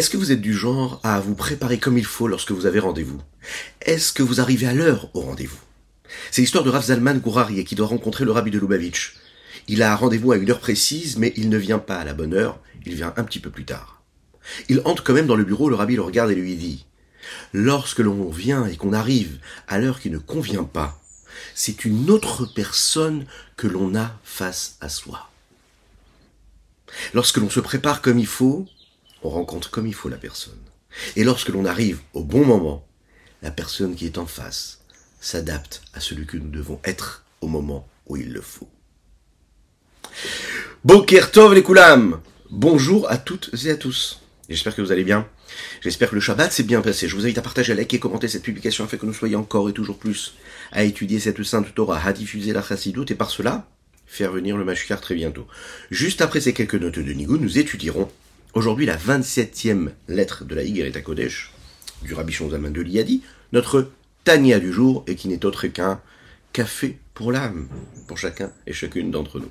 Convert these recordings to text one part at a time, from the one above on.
Est-ce que vous êtes du genre à vous préparer comme il faut lorsque vous avez rendez-vous? Est-ce que vous arrivez à l'heure au rendez-vous? C'est l'histoire de Rav Zalman Gourari qui doit rencontrer le rabbi de Lubavitch. Il a rendez-vous à une heure précise, mais il ne vient pas à la bonne heure, il vient un petit peu plus tard. Il entre quand même dans le bureau, le rabbi le regarde et lui dit Lorsque l'on vient et qu'on arrive à l'heure qui ne convient pas, c'est une autre personne que l'on a face à soi. Lorsque l'on se prépare comme il faut, on rencontre comme il faut la personne. Et lorsque l'on arrive au bon moment, la personne qui est en face s'adapte à celui que nous devons être au moment où il le faut. Boker Tov les Koulam Bonjour à toutes et à tous. J'espère que vous allez bien. J'espère que le Shabbat s'est bien passé. Je vous invite à partager, à liker et commenter cette publication afin que nous soyons encore et toujours plus à étudier cette sainte Torah, à diffuser la chassidoute et par cela, faire venir le Mashiach très bientôt. Juste après ces quelques notes de Nigou, nous étudierons aujourd'hui la 27e lettre de la Higuereta Kodesh, du Rabbi Shonzaman de l'Iadi, notre Tania du jour, et qui n'est autre qu'un café pour l'âme, pour chacun et chacune d'entre nous.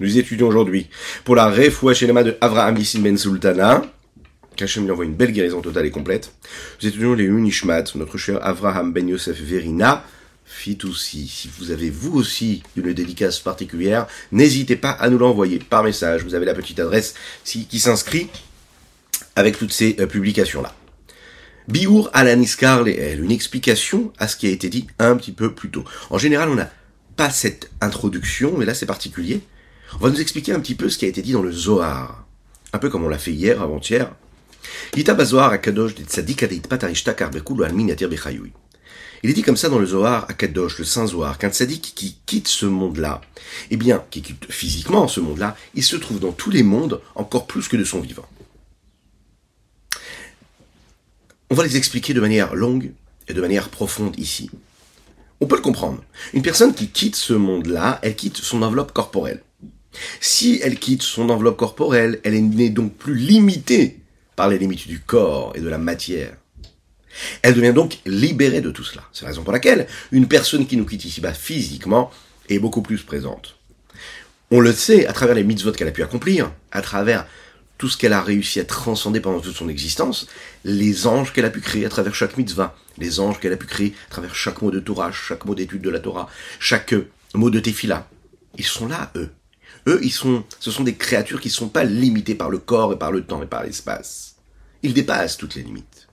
nous étudions aujourd'hui pour la Refoua Shelema de Avraham Nissim Ben Sultana. Qu'Hachem lui envoie une belle guérison totale et complète. Nous étudions les Unishmat, notre cher Avraham Ben Yosef Verina. Fit aussi, si vous avez vous aussi une dédicace particulière, n'hésitez pas à nous l'envoyer par message. Vous avez la petite adresse qui s'inscrit avec toutes ces publications-là. Biour Alaniskar Leel, une explication à ce qui a été dit un petit peu plus tôt. En général, on n'a pas cette introduction, mais là c'est particulier. On va nous expliquer un petit peu ce qui a été dit dans le Zohar. Un peu comme on l'a fait hier, avant-hier. Il est dit comme ça dans le Zohar à Kadosh, le Saint Zohar, qu'un tzaddik qui quitte ce monde-là, eh bien, qui quitte physiquement ce monde-là, il se trouve dans tous les mondes encore plus que de son vivant. On va les expliquer de manière longue et de manière profonde ici. On peut le comprendre. Une personne qui quitte ce monde-là, elle quitte son enveloppe corporelle. Si elle quitte son enveloppe corporelle, elle n'est donc plus limitée par les limites du corps et de la matière. Elle devient donc libérée de tout cela. C'est la raison pour laquelle une personne qui nous quitte ici-bas physiquement est beaucoup plus présente. On le sait à travers les mitzvot qu'elle a pu accomplir, à travers tout ce qu'elle a réussi à transcender pendant toute son existence, les anges qu'elle a pu créer à travers chaque mitzvah, les anges qu'elle a pu créer à travers chaque mot de Torah, chaque mot d'étude de la Torah, chaque mot de Tefila. Ils sont là, eux. Eux, ils sont, ce sont des créatures qui ne sont pas limitées par le corps et par le temps et par l'espace. Ils dépassent toutes les limites.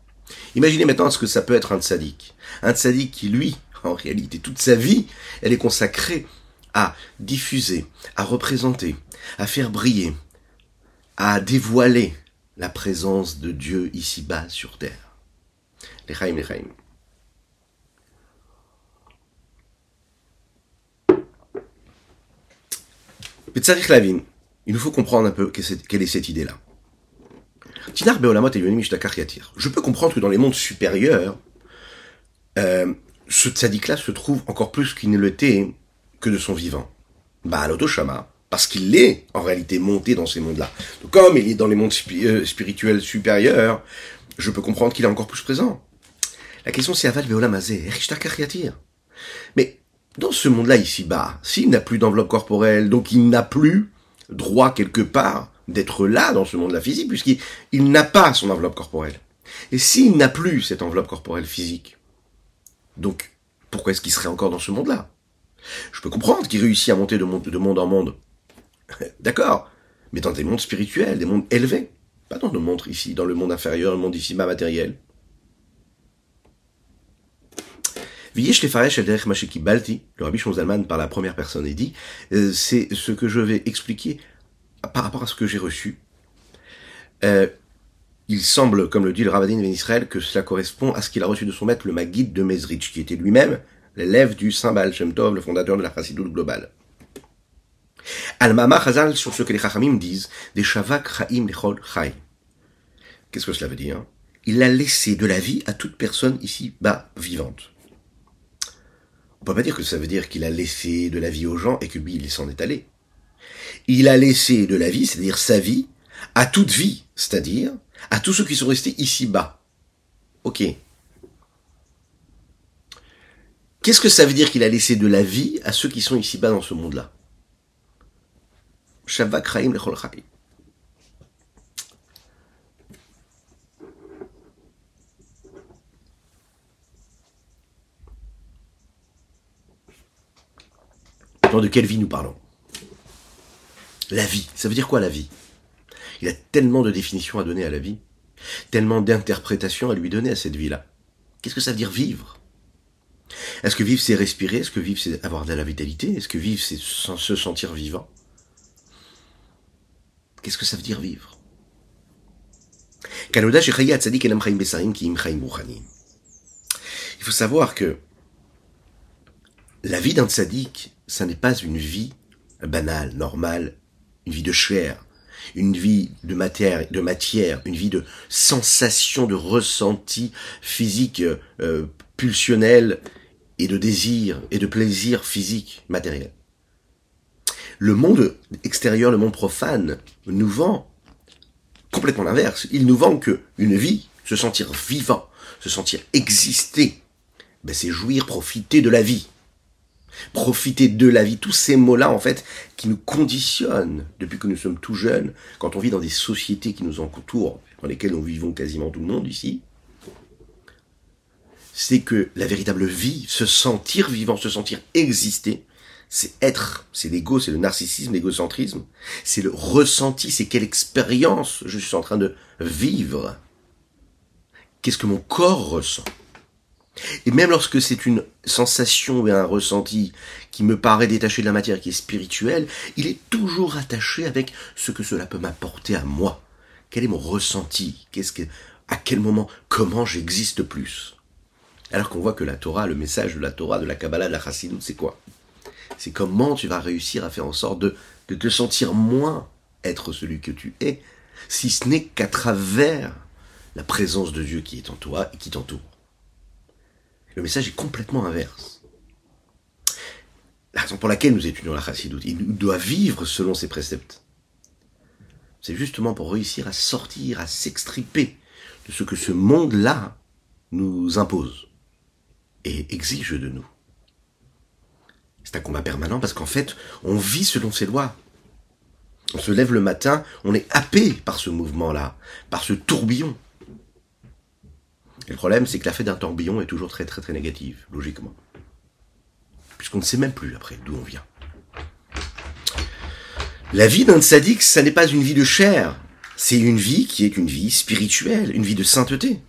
Imaginez maintenant ce que ça peut être un tzaddik. Un tzaddik qui, lui, en réalité, toute sa vie, elle est consacrée à diffuser, à représenter, à faire briller, à dévoiler la présence de Dieu ici-bas sur terre. Les Chaim, les Chaim. Mais Tzarik Lavin, il nous faut comprendre un peu quelle est cette idée-là. Tinar Beolamot Je peux comprendre que dans les mondes supérieurs, euh, ce tzaddik-là se trouve encore plus qu'il ne l'était que de son vivant. Bah, l'autoshama, parce qu'il est en réalité monté dans ces mondes-là. Donc, comme il est dans les mondes euh, spirituels supérieurs, je peux comprendre qu'il est encore plus présent. La question c'est Aval Beolamazé, Mais dans ce monde-là ici-bas, s'il n'a plus d'enveloppe corporelle, donc il n'a plus droit quelque part d'être là dans ce monde-là physique, puisqu'il n'a pas son enveloppe corporelle. Et s'il n'a plus cette enveloppe corporelle physique, donc pourquoi est-ce qu'il serait encore dans ce monde-là? Je peux comprendre qu'il réussit à monter de monde, de monde en monde. D'accord, mais dans des mondes spirituels, des mondes élevés. Pas dans le monde ici, dans le monde inférieur, le monde ici bas matériel. Le Rabbi Shonzalman par la première personne et dit, euh, c'est ce que je vais expliquer par rapport à ce que j'ai reçu. Euh, il semble, comme le dit le Ravadin Ben que cela correspond à ce qu'il a reçu de son maître, le Maguide de Mezrich, qui était lui-même l'élève du Saint Baal Shem Tov, le fondateur de la Chassidoute globale. Al-Mama Chazal sur ce que les Chachamim disent, des Shavak Chaim Lechol Chai. Qu'est-ce que cela veut dire? Il a laissé de la vie à toute personne ici-bas vivante. On peut pas dire que ça veut dire qu'il a laissé de la vie aux gens et que lui, il s'en est allé. Il a laissé de la vie, c'est-à-dire sa vie, à toute vie, c'est-à-dire à tous ceux qui sont restés ici-bas. Ok. Qu'est-ce que ça veut dire qu'il a laissé de la vie à ceux qui sont ici-bas dans ce monde-là? Shabbat Chaim Lechol de quelle vie nous parlons? La vie. Ça veut dire quoi la vie? Il a tellement de définitions à donner à la vie, tellement d'interprétations à lui donner à cette vie-là. Qu'est-ce que ça veut dire vivre? Est-ce que vivre c'est respirer? Est-ce que vivre c'est avoir de la vitalité? Est-ce que vivre c'est se sentir vivant? Qu'est-ce que ça veut dire vivre? Il faut savoir que la vie d'un tzaddik, ça n'est pas une vie banale, normale, une vie de chair, une vie de matière, de matière, une vie de sensation, de ressenti physique, euh, pulsionnel et de désir et de plaisir physique, matériel. Le monde extérieur, le monde profane, nous vend complètement l'inverse. Il nous vend que une vie, se sentir vivant, se sentir exister, ben c'est jouir, profiter de la vie profiter de la vie, tous ces mots-là, en fait, qui nous conditionnent depuis que nous sommes tout jeunes, quand on vit dans des sociétés qui nous entourent, dans lesquelles nous vivons quasiment tout le monde ici, c'est que la véritable vie, se sentir vivant, se sentir exister, c'est être, c'est l'ego, c'est le narcissisme, l'égocentrisme, c'est le ressenti, c'est quelle expérience je suis en train de vivre. Qu'est-ce que mon corps ressent? Et même lorsque c'est une sensation et un ressenti qui me paraît détaché de la matière, qui est spirituel, il est toujours attaché avec ce que cela peut m'apporter à moi. Quel est mon ressenti? Qu'est-ce que, à quel moment, comment j'existe plus? Alors qu'on voit que la Torah, le message de la Torah, de la Kabbalah, de la Chassidut, c'est quoi? C'est comment tu vas réussir à faire en sorte de, de te sentir moins être celui que tu es, si ce n'est qu'à travers la présence de Dieu qui est en toi et qui t'entoure. Le message est complètement inverse. La raison pour laquelle nous étudions la chassidoute, il doit vivre selon ses préceptes. C'est justement pour réussir à sortir, à s'extriper de ce que ce monde-là nous impose et exige de nous. C'est un combat permanent parce qu'en fait, on vit selon ses lois. On se lève le matin, on est happé par ce mouvement-là, par ce tourbillon. Le problème, c'est que la fête d'un tourbillon est toujours très très très négative, logiquement. Puisqu'on ne sait même plus après d'où on vient. La vie d'un tzaddik, ça n'est pas une vie de chair, c'est une vie qui est une vie spirituelle, une vie de sainteté.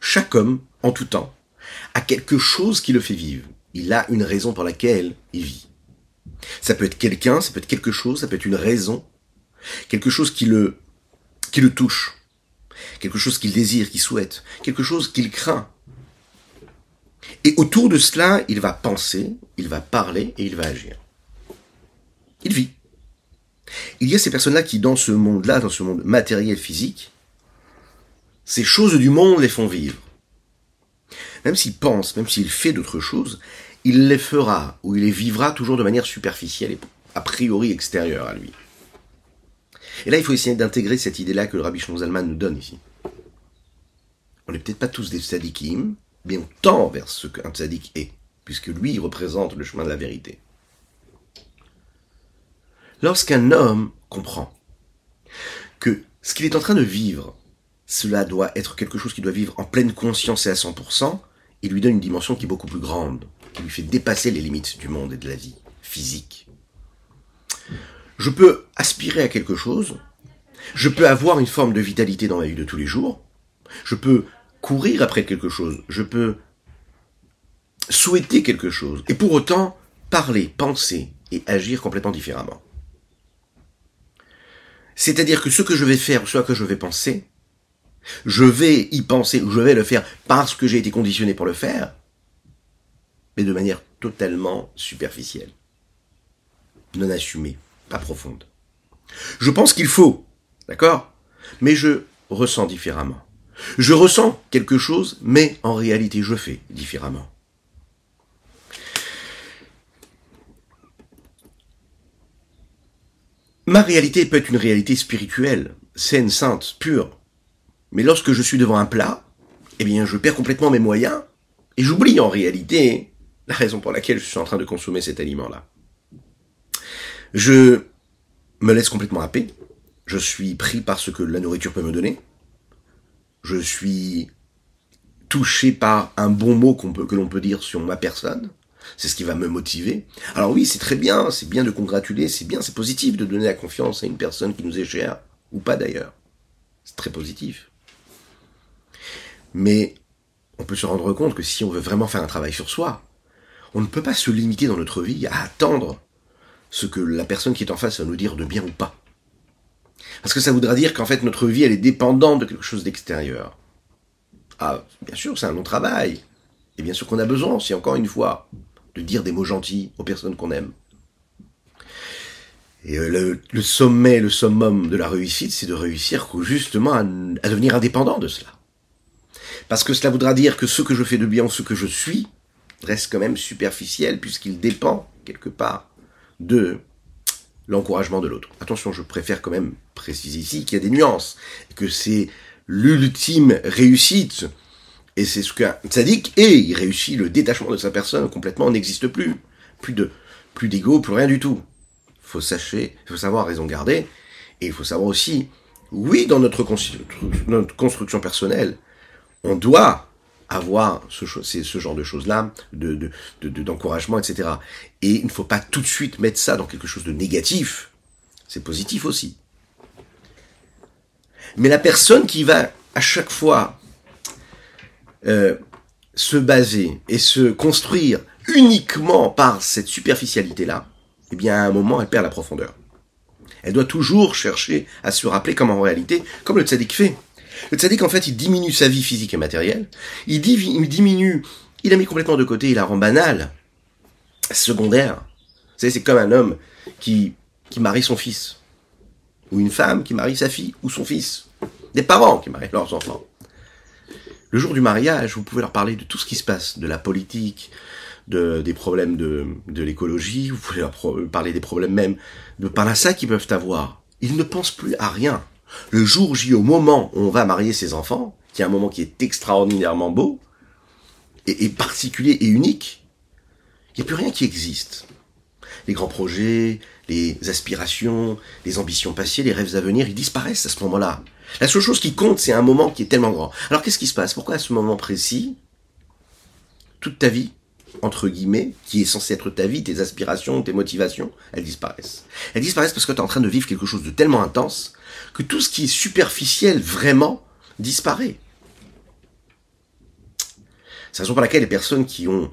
Chaque homme, en tout temps, a quelque chose qui le fait vivre. Il a une raison pour laquelle il vit. Ça peut être quelqu'un, ça peut être quelque chose, ça peut être une raison, quelque chose qui le, qui le touche quelque chose qu'il désire, qu'il souhaite, quelque chose qu'il craint. Et autour de cela, il va penser, il va parler et il va agir. Il vit. Il y a ces personnes-là qui, dans ce monde-là, dans ce monde matériel physique, ces choses du monde les font vivre. Même s'il pense, même s'il fait d'autres choses, il les fera ou il les vivra toujours de manière superficielle et a priori extérieure à lui. Et là, il faut essayer d'intégrer cette idée-là que le Rabbi Shonzalman nous donne ici. On n'est peut-être pas tous des tzadikim, mais on tend vers ce qu'un tzadik est, puisque lui représente le chemin de la vérité. Lorsqu'un homme comprend que ce qu'il est en train de vivre, cela doit être quelque chose qui doit vivre en pleine conscience et à 100%, il lui donne une dimension qui est beaucoup plus grande, qui lui fait dépasser les limites du monde et de la vie physique. Je peux aspirer à quelque chose, je peux avoir une forme de vitalité dans ma vie de tous les jours, je peux courir après quelque chose, je peux souhaiter quelque chose, et pour autant parler, penser et agir complètement différemment. C'est-à-dire que ce que je vais faire ou ce que je vais penser, je vais y penser ou je vais le faire parce que j'ai été conditionné pour le faire, mais de manière totalement superficielle, non assumée, pas profonde. Je pense qu'il faut, d'accord? Mais je ressens différemment. Je ressens quelque chose, mais en réalité je fais différemment. Ma réalité peut être une réalité spirituelle, saine, sainte, pure. Mais lorsque je suis devant un plat, eh bien, je perds complètement mes moyens et j'oublie en réalité la raison pour laquelle je suis en train de consommer cet aliment-là. Je me laisse complètement happer. Je suis pris par ce que la nourriture peut me donner. Je suis touché par un bon mot que l'on peut dire sur ma personne. C'est ce qui va me motiver. Alors oui, c'est très bien, c'est bien de congratuler, c'est bien, c'est positif de donner la confiance à une personne qui nous est chère, ou pas d'ailleurs. C'est très positif. Mais on peut se rendre compte que si on veut vraiment faire un travail sur soi, on ne peut pas se limiter dans notre vie à attendre ce que la personne qui est en face va nous dire de bien ou pas. Parce que ça voudra dire qu'en fait notre vie elle est dépendante de quelque chose d'extérieur. Ah, bien sûr, c'est un long travail. Et bien sûr qu'on a besoin, c'est encore une fois, de dire des mots gentils aux personnes qu'on aime. Et euh, le, sommet, le summum de la réussite, c'est de réussir justement à, devenir indépendant de cela. Parce que cela voudra dire que ce que je fais de bien, ce que je suis, reste quand même superficiel puisqu'il dépend quelque part de l'encouragement de l'autre. Attention, je préfère quand même préciser ici qu'il y a des nuances, que c'est l'ultime réussite et c'est ce qu'un tzaddik et il réussit le détachement de sa personne complètement, n'existe plus. Plus de, plus d'ego, plus rien du tout. Faut sacher, faut savoir raison garder, et il faut savoir aussi, oui, dans notre construction personnelle, on doit avoir ce, genre de choses-là, de, d'encouragement, de, etc. Et il ne faut pas tout de suite mettre ça dans quelque chose de négatif. C'est positif aussi. Mais la personne qui va à chaque fois euh, se baser et se construire uniquement par cette superficialité-là, eh bien, à un moment, elle perd la profondeur. Elle doit toujours chercher à se rappeler comme en réalité, comme le tzaddik fait. Le tzaddik, en fait, il diminue sa vie physique et matérielle, il, diminue, il a mis complètement de côté, il la rend banale, secondaire. Vous savez, c'est comme un homme qui, qui marie son fils, ou une femme qui marie sa fille, ou son fils, des parents qui marient leurs enfants. Le jour du mariage, vous pouvez leur parler de tout ce qui se passe, de la politique, de, des problèmes de, de l'écologie, vous pouvez leur parler des problèmes même de ça qu'ils peuvent avoir. Ils ne pensent plus à rien. Le jour J, au moment où on va marier ses enfants, qui est un moment qui est extraordinairement beau, et, et particulier et unique, il n'y a plus rien qui existe. Les grands projets, les aspirations, les ambitions passées, les rêves à venir, ils disparaissent à ce moment-là. La seule chose qui compte, c'est un moment qui est tellement grand. Alors qu'est-ce qui se passe? Pourquoi à ce moment précis, toute ta vie, entre guillemets, qui est censée être ta vie, tes aspirations, tes motivations, elles disparaissent. Elles disparaissent parce que tu es en train de vivre quelque chose de tellement intense que tout ce qui est superficiel, vraiment, disparaît. C'est la raison pour laquelle les personnes qui ont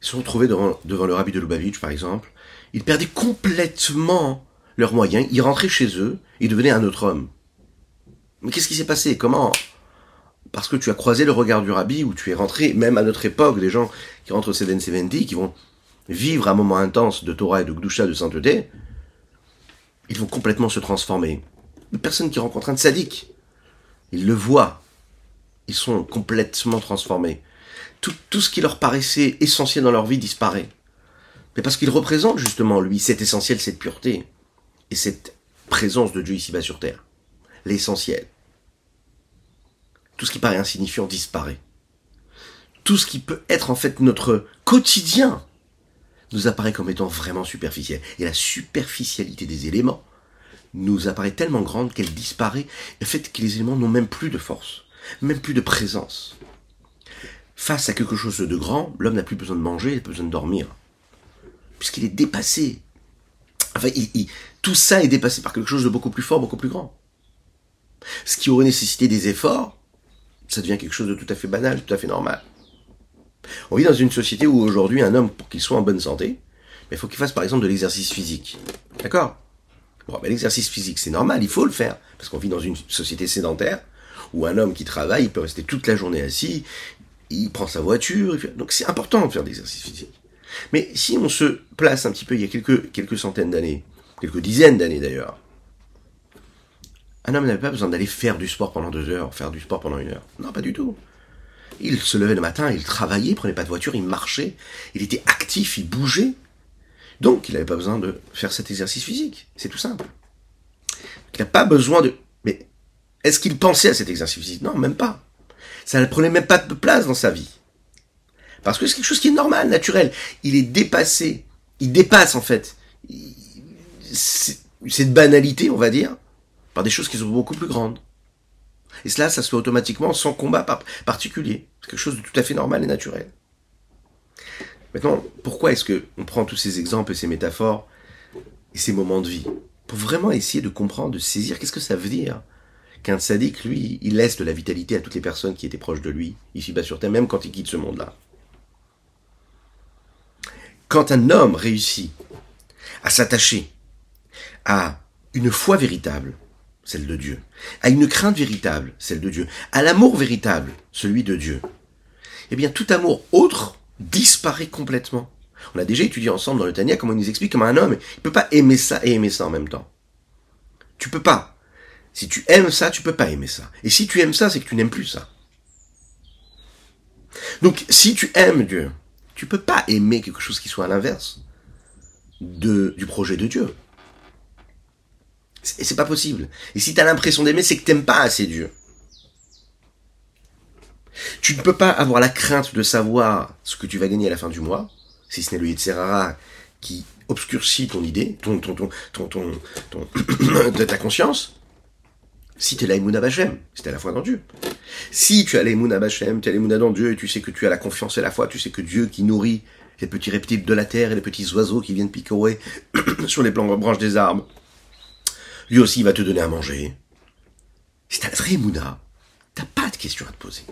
se sont retrouvées devant, devant le rabbi de Lubavitch, par exemple, ils perdaient complètement leurs moyens, ils rentraient chez eux, ils devenaient un autre homme. Mais qu'est-ce qui s'est passé? Comment Parce que tu as croisé le regard du rabbi, ou tu es rentré, même à notre époque, des gens qui rentrent au 770, qui vont vivre un moment intense de Torah et de Gdusha, de sainteté, ils vont complètement se transformer. Les personnes qui rencontrent un sadique, ils le voient, ils sont complètement transformés. Tout, tout ce qui leur paraissait essentiel dans leur vie disparaît. Mais parce qu'il représente justement, lui, cet essentiel, cette pureté, et cette présence de Dieu ici-bas sur terre l'essentiel. Tout ce qui paraît insignifiant disparaît. Tout ce qui peut être en fait notre quotidien nous apparaît comme étant vraiment superficiel. Et la superficialité des éléments nous apparaît tellement grande qu'elle disparaît, le fait que les éléments n'ont même plus de force, même plus de présence. Face à quelque chose de grand, l'homme n'a plus besoin de manger, il n'a plus besoin de dormir. Puisqu'il est dépassé. Enfin, tout ça est dépassé par quelque chose de beaucoup plus fort, beaucoup plus grand. Ce qui aurait nécessité des efforts, ça devient quelque chose de tout à fait banal, tout à fait normal. On vit dans une société où aujourd'hui un homme, pour qu'il soit en bonne santé, il faut qu'il fasse par exemple de l'exercice physique. D'accord? Bon, ben, l'exercice physique, c'est normal, il faut le faire, parce qu'on vit dans une société sédentaire, où un homme qui travaille, il peut rester toute la journée assis, il prend sa voiture, donc c'est important de faire de l'exercice physique. Mais si on se place un petit peu il y a quelques, quelques centaines d'années, quelques dizaines d'années d'ailleurs, un homme n'avait pas besoin d'aller faire du sport pendant deux heures, faire du sport pendant une heure. Non, pas du tout. Il se levait le matin, il travaillait, il prenait pas de voiture, il marchait, il était actif, il bougeait. Donc, il n'avait pas besoin de faire cet exercice physique. C'est tout simple. Il n'a pas besoin de... Mais est-ce qu'il pensait à cet exercice physique? Non, même pas. Ça ne prenait même pas de place dans sa vie. Parce que c'est quelque chose qui est normal, naturel. Il est dépassé. Il dépasse, en fait, cette banalité, on va dire, par des choses qui sont beaucoup plus grandes. Et cela, ça se fait automatiquement sans combat particulier. C'est quelque chose de tout à fait normal et naturel. Maintenant, pourquoi est-ce que on prend tous ces exemples et ces métaphores et ces moments de vie? Pour vraiment essayer de comprendre, de saisir qu'est-ce que ça veut dire qu'un sadique, lui, il laisse de la vitalité à toutes les personnes qui étaient proches de lui, ici-bas sur Terre, même quand il quitte ce monde-là. Quand un homme réussit à s'attacher à une foi véritable, celle de Dieu, à une crainte véritable, celle de Dieu, à l'amour véritable, celui de Dieu, eh bien tout amour autre disparaît complètement. On a déjà étudié ensemble dans le Tania comment il nous explique comment un homme il peut pas aimer ça et aimer ça en même temps. Tu peux pas. Si tu aimes ça, tu peux pas aimer ça. Et si tu aimes ça, c'est que tu n'aimes plus ça. Donc si tu aimes Dieu, tu peux pas aimer quelque chose qui soit à l'inverse du projet de Dieu. C'est pas possible. Et si tu as l'impression d'aimer, c'est que t'aimes pas assez Dieu. Tu ne peux pas avoir la crainte de savoir ce que tu vas gagner à la fin du mois, si ce n'est le Yitzhara qui obscurcit ton idée, ton, ton, ton, ton, ton, de ta conscience, si tu es l'Aïmouna Bachem, si tu la foi dans Dieu. Si tu as l'Aïmouna Bachem, tu as dans Dieu, et tu sais que tu as la confiance et la foi, tu sais que Dieu qui nourrit les petits reptiles de la terre et les petits oiseaux qui viennent picorer sur les branches des arbres, lui aussi va te donner à manger. T'as la vraie Mouna, t'as pas de questions à te poser.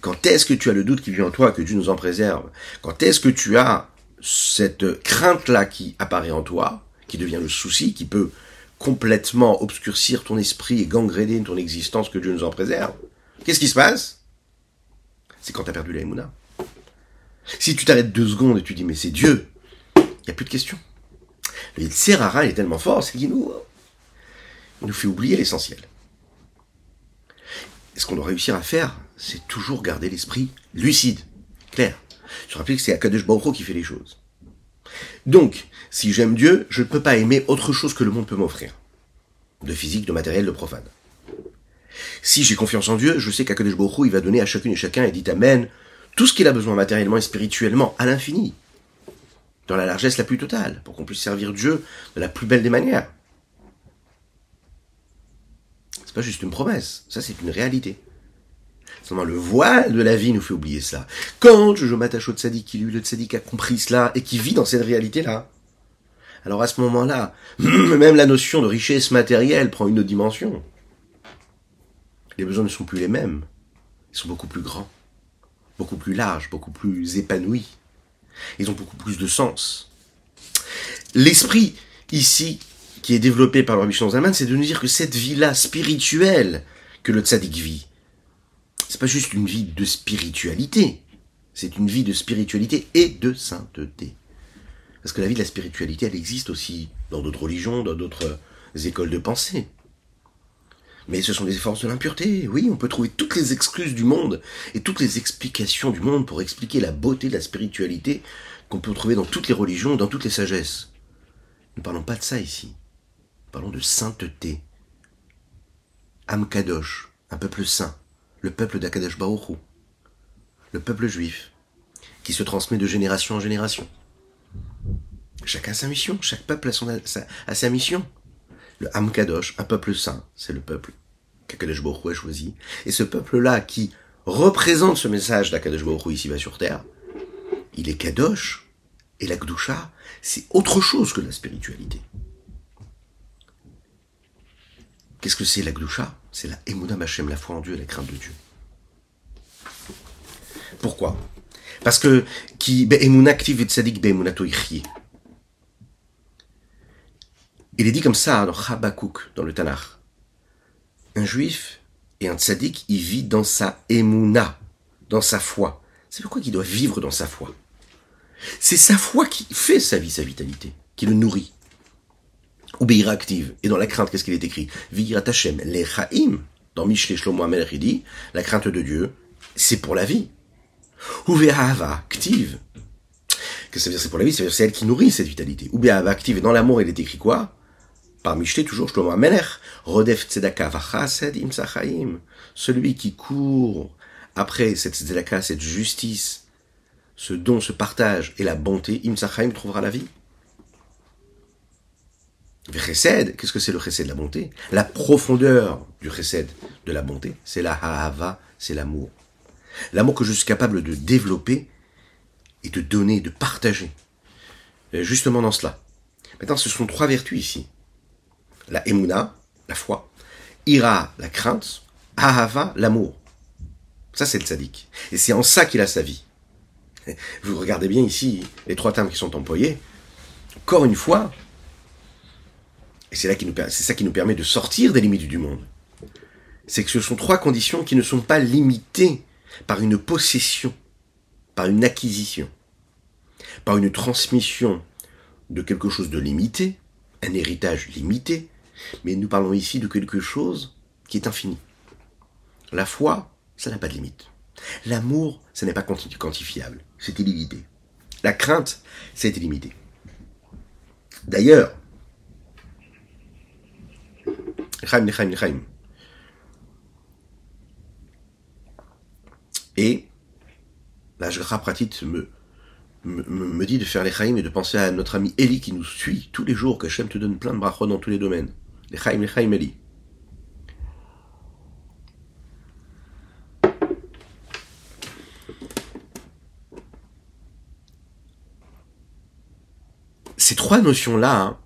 Quand est-ce que tu as le doute qui vient en toi, que Dieu nous en préserve? Quand est-ce que tu as cette crainte-là qui apparaît en toi, qui devient le souci, qui peut complètement obscurcir ton esprit et gangréner ton existence, que Dieu nous en préserve? Qu'est-ce qui se passe? C'est quand tu as perdu la Mouna. Si tu t'arrêtes deux secondes et tu dis mais c'est Dieu, il n'y a plus de questions. Le Serrara est tellement fort, c'est qu'il nous, nous fait oublier l'essentiel. Ce qu'on doit réussir à faire, c'est toujours garder l'esprit lucide, clair. Je rappelle que c'est Akadosh Baruch qui fait les choses. Donc, si j'aime Dieu, je ne peux pas aimer autre chose que le monde peut m'offrir. De physique, de matériel, de profane. Si j'ai confiance en Dieu, je sais qu'Akadosh Baruch il va donner à chacune et chacun, et dit Amen, tout ce qu'il a besoin matériellement et spirituellement, à l'infini. Dans la largesse la plus totale, pour qu'on puisse servir Dieu de la plus belle des manières. C'est pas juste une promesse, ça c'est une réalité. Seulement le voile de la vie nous fait oublier cela. Quand je m'attache au tzaddik, qui lui, le tzaddik a compris cela et qui vit dans cette réalité-là, alors à ce moment-là, même la notion de richesse matérielle prend une autre dimension. Les besoins ne sont plus les mêmes. Ils sont beaucoup plus grands, beaucoup plus larges, beaucoup plus épanouis. Ils ont beaucoup plus de sens. L'esprit, ici, qui est développé par le Rabbi Zalman, c'est de nous dire que cette vie-là spirituelle que le tzaddik vit, c'est pas juste une vie de spiritualité, c'est une vie de spiritualité et de sainteté. Parce que la vie de la spiritualité, elle existe aussi dans d'autres religions, dans d'autres écoles de pensée. Mais ce sont des forces de l'impureté. Oui, on peut trouver toutes les excuses du monde et toutes les explications du monde pour expliquer la beauté de la spiritualité qu'on peut trouver dans toutes les religions, dans toutes les sagesses. Ne parlons pas de ça ici. Parlons de sainteté. Amkadosh, un peuple saint, le peuple d'Akadosh le peuple juif, qui se transmet de génération en génération. Chacun a sa mission, chaque peuple a, sa mission. le Hamkadosh, un peuple saint, c'est le peuple qu'Akadosh a choisi. Et ce peuple-là qui représente ce message d'Akadosh Baruch ici-bas sur terre, il est Kadosh, et la Gdusha, c'est autre chose que la spiritualité. Qu'est-ce que c'est la Gdusha C'est la Emunah Machem, la foi en Dieu, la crainte de Dieu. Pourquoi? Parce que qui tzadik Il est dit comme ça dans Habakkuk, dans le Tanakh. Un juif et un tzaddik, il vit dans sa emuna, dans sa foi. C'est pourquoi il doit vivre dans sa foi. C'est sa foi qui fait sa vie, sa vitalité, qui le nourrit. Ou active. Et dans la crainte, qu'est-ce qu'il est écrit? Virat Hashem, les Dans Mishle Shlomo Amelech, il dit, la crainte de Dieu, c'est pour la vie. Ou active. Qu'est-ce que ça veut dire c'est pour la vie? Ça veut dire c'est elle qui nourrit cette vitalité. Ou active. Et dans l'amour, il est écrit quoi? Par Mishle, toujours Shlomo Amelech. Rodef tzedaka vachased im Celui qui court après cette tzedaka, cette justice, ce don, ce partage et la bonté, Imsachaim trouvera la vie. Chesed, qu'est-ce que c'est le chesed? De la bonté La profondeur du chesed de la bonté, c'est la ha'ava, c'est l'amour. L'amour que je suis capable de développer et de donner, de partager. Justement dans cela. Maintenant, ce sont trois vertus ici. La emuna, la foi. Ira, la crainte. Ahava, l'amour. Ça, c'est le sadique. Et c'est en ça qu'il a sa vie. Vous regardez bien ici les trois termes qui sont employés. Encore une fois, et c'est ça qui nous permet de sortir des limites du monde. C'est que ce sont trois conditions qui ne sont pas limitées par une possession, par une acquisition, par une transmission de quelque chose de limité, un héritage limité, mais nous parlons ici de quelque chose qui est infini. La foi, ça n'a pas de limite. L'amour, ça n'est pas quantifiable, c'est illimité. La crainte, c'est illimité. D'ailleurs, et la Jra Pratit me, me, dit de faire les chaim et de penser à notre ami Eli qui nous suit tous les jours, que Hachem te donne plein de brachot dans tous les domaines. Les chaim, les chaim, Eli. ces trois notions-là, hein,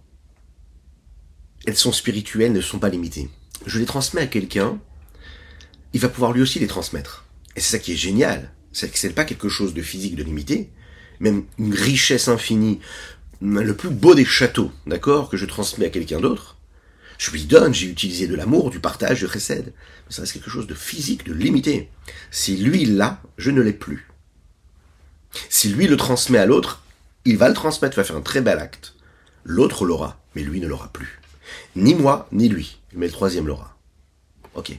elles sont spirituelles, ne sont pas limitées. Je les transmets à quelqu'un, il va pouvoir lui aussi les transmettre. Et c'est ça qui est génial. C'est que c'est pas quelque chose de physique, de limité, même une richesse infinie, le plus beau des châteaux, d'accord, que je transmets à quelqu'un d'autre. Je lui donne, j'ai utilisé de l'amour, du partage, du recède. Mais ça reste quelque chose de physique, de limité. Si lui l'a, je ne l'ai plus. Si lui le transmet à l'autre, il va le transmettre, il va faire un très bel acte. L'autre l'aura, mais lui ne l'aura plus. Ni moi, ni lui, mais le troisième l'aura. Ok.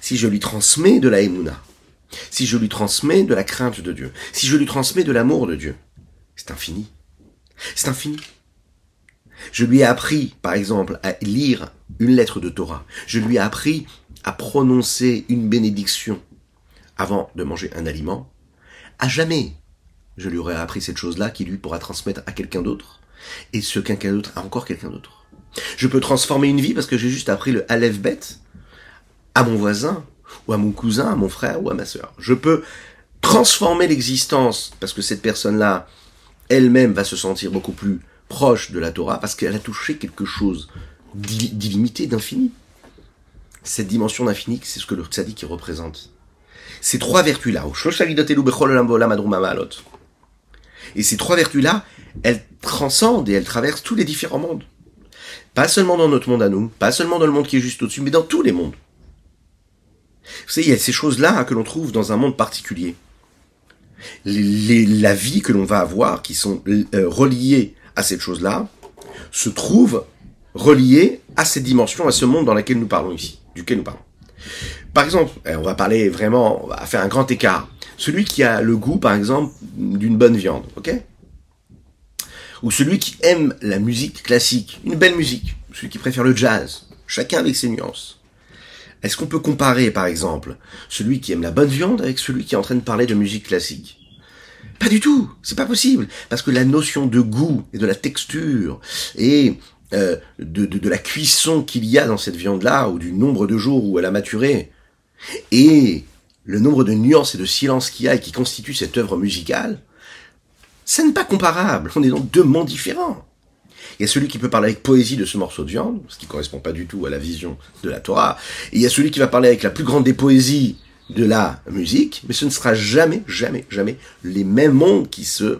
Si je lui transmets de la émouna, si je lui transmets de la crainte de Dieu, si je lui transmets de l'amour de Dieu, c'est infini. C'est infini. Je lui ai appris, par exemple, à lire une lettre de Torah. Je lui ai appris à prononcer une bénédiction avant de manger un aliment. À jamais, je lui aurais appris cette chose-là qui lui pourra transmettre à quelqu'un d'autre, et ce quelqu'un d'autre à encore quelqu'un d'autre. Je peux transformer une vie parce que j'ai juste appris le Aleph Bet à mon voisin, ou à mon cousin, à mon frère, ou à ma sœur. Je peux transformer l'existence parce que cette personne-là, elle-même va se sentir beaucoup plus proche de la Torah parce qu'elle a touché quelque chose d'illimité, d'infini. Cette dimension d'infini, c'est ce que le tzaddik représente. Ces trois vertus-là, et ces trois vertus-là, elles transcendent et elles traversent tous les différents mondes. Pas seulement dans notre monde à nous, pas seulement dans le monde qui est juste au-dessus, mais dans tous les mondes. Vous savez, il y a ces choses-là que l'on trouve dans un monde particulier. La vie que l'on va avoir, qui sont euh, reliées à cette chose-là, se trouvent reliées à cette dimension, à ce monde dans lequel nous parlons ici, duquel nous parlons. Par exemple, eh, on va parler vraiment, on va faire un grand écart. Celui qui a le goût, par exemple, d'une bonne viande, ok? Ou celui qui aime la musique classique, une belle musique, celui qui préfère le jazz, chacun avec ses nuances. Est-ce qu'on peut comparer, par exemple, celui qui aime la bonne viande avec celui qui est en train de parler de musique classique? Pas du tout, c'est pas possible, parce que la notion de goût et de la texture et euh, de, de, la cuisson qu'il y a dans cette viande-là, ou du nombre de jours où elle a maturé, et le nombre de nuances et de silences qu'il y a et qui constitue cette œuvre musicale, ce n'est pas comparable. On est dans deux mondes différents. Il y a celui qui peut parler avec poésie de ce morceau de viande, ce qui correspond pas du tout à la vision de la Torah. Et il y a celui qui va parler avec la plus grande des poésies de la musique, mais ce ne sera jamais, jamais, jamais les mêmes mondes qui se,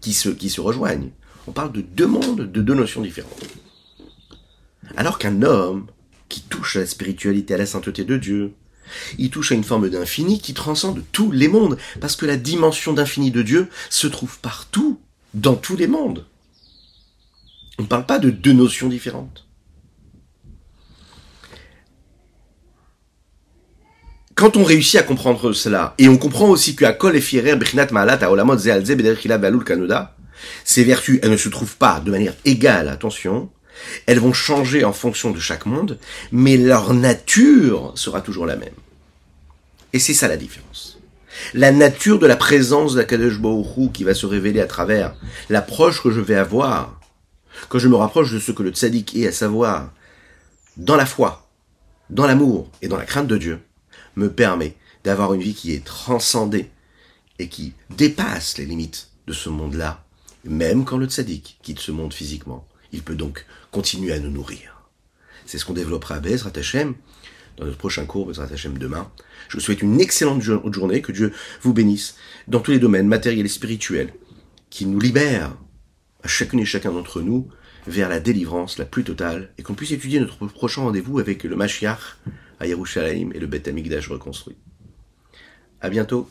qui se, qui se rejoignent. On parle de deux mondes, de deux notions différentes. Alors qu'un homme qui touche à la spiritualité, à la sainteté de Dieu, il touche à une forme d'infini qui transcende tous les mondes, parce que la dimension d'infini de Dieu se trouve partout, dans tous les mondes. On ne parle pas de deux notions différentes. Quand on réussit à comprendre cela, et on comprend aussi qu'à Kol et Bechinat Malat, Olamot Zealze, Balul Kanoda, ces vertus, elles ne se trouvent pas de manière égale, attention, elles vont changer en fonction de chaque monde, mais leur nature sera toujours la même. Et c'est ça la différence. La nature de la présence d'Akadosh Baruch qui va se révéler à travers l'approche que je vais avoir quand je me rapproche de ce que le tzaddik est, à savoir, dans la foi, dans l'amour et dans la crainte de Dieu, me permet d'avoir une vie qui est transcendée et qui dépasse les limites de ce monde-là, même quand le tzaddik quitte ce monde physiquement. Il peut donc continuer à nous nourrir. C'est ce qu'on développera à Bezrat Hashem dans notre prochain cours, Bezrat Hashem demain. Je vous souhaite une excellente journée, que Dieu vous bénisse dans tous les domaines matériels et spirituels, qu'il nous libère à chacune et chacun d'entre nous vers la délivrance la plus totale et qu'on puisse étudier notre prochain rendez-vous avec le Mashiach à Yerushalayim et le Beth Amikdash reconstruit. À bientôt.